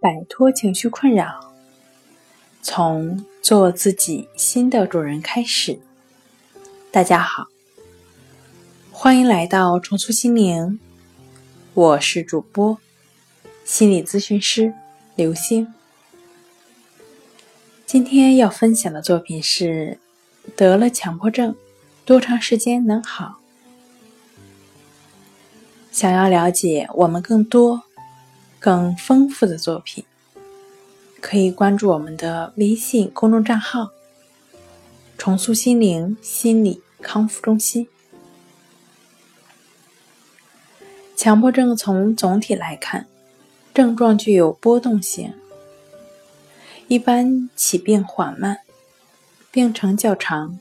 摆脱情绪困扰，从做自己新的主人开始。大家好，欢迎来到重塑心灵，我是主播心理咨询师刘星。今天要分享的作品是：得了强迫症，多长时间能好？想要了解我们更多。更丰富的作品，可以关注我们的微信公众账号“重塑心灵心理康复中心”。强迫症从总体来看，症状具有波动性，一般起病缓慢，病程较长，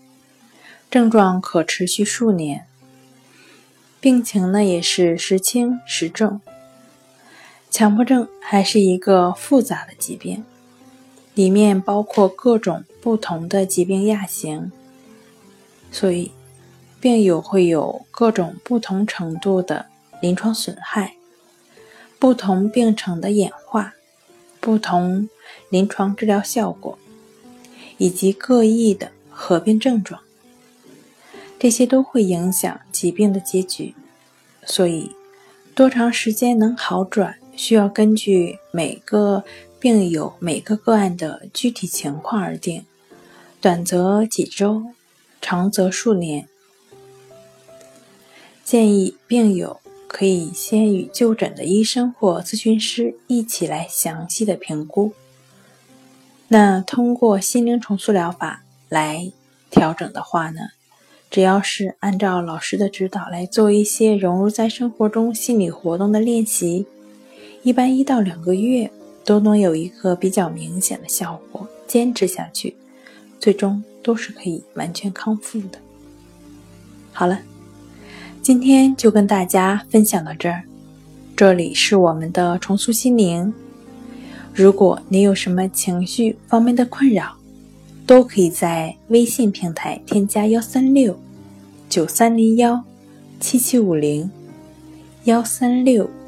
症状可持续数年，病情呢也是时轻时重。强迫症还是一个复杂的疾病，里面包括各种不同的疾病亚型，所以病友会有各种不同程度的临床损害、不同病程的演化、不同临床治疗效果，以及各异的合并症状，这些都会影响疾病的结局。所以，多长时间能好转？需要根据每个病友、每个个案的具体情况而定，短则几周，长则数年。建议病友可以先与就诊的医生或咨询师一起来详细的评估。那通过心灵重塑疗法来调整的话呢，只要是按照老师的指导来做一些融入在生活中心理活动的练习。一般一到两个月都能有一个比较明显的效果，坚持下去，最终都是可以完全康复的。好了，今天就跟大家分享到这儿。这里是我们的重塑心灵。如果你有什么情绪方面的困扰，都可以在微信平台添加幺三六九三零幺七七五零幺三六。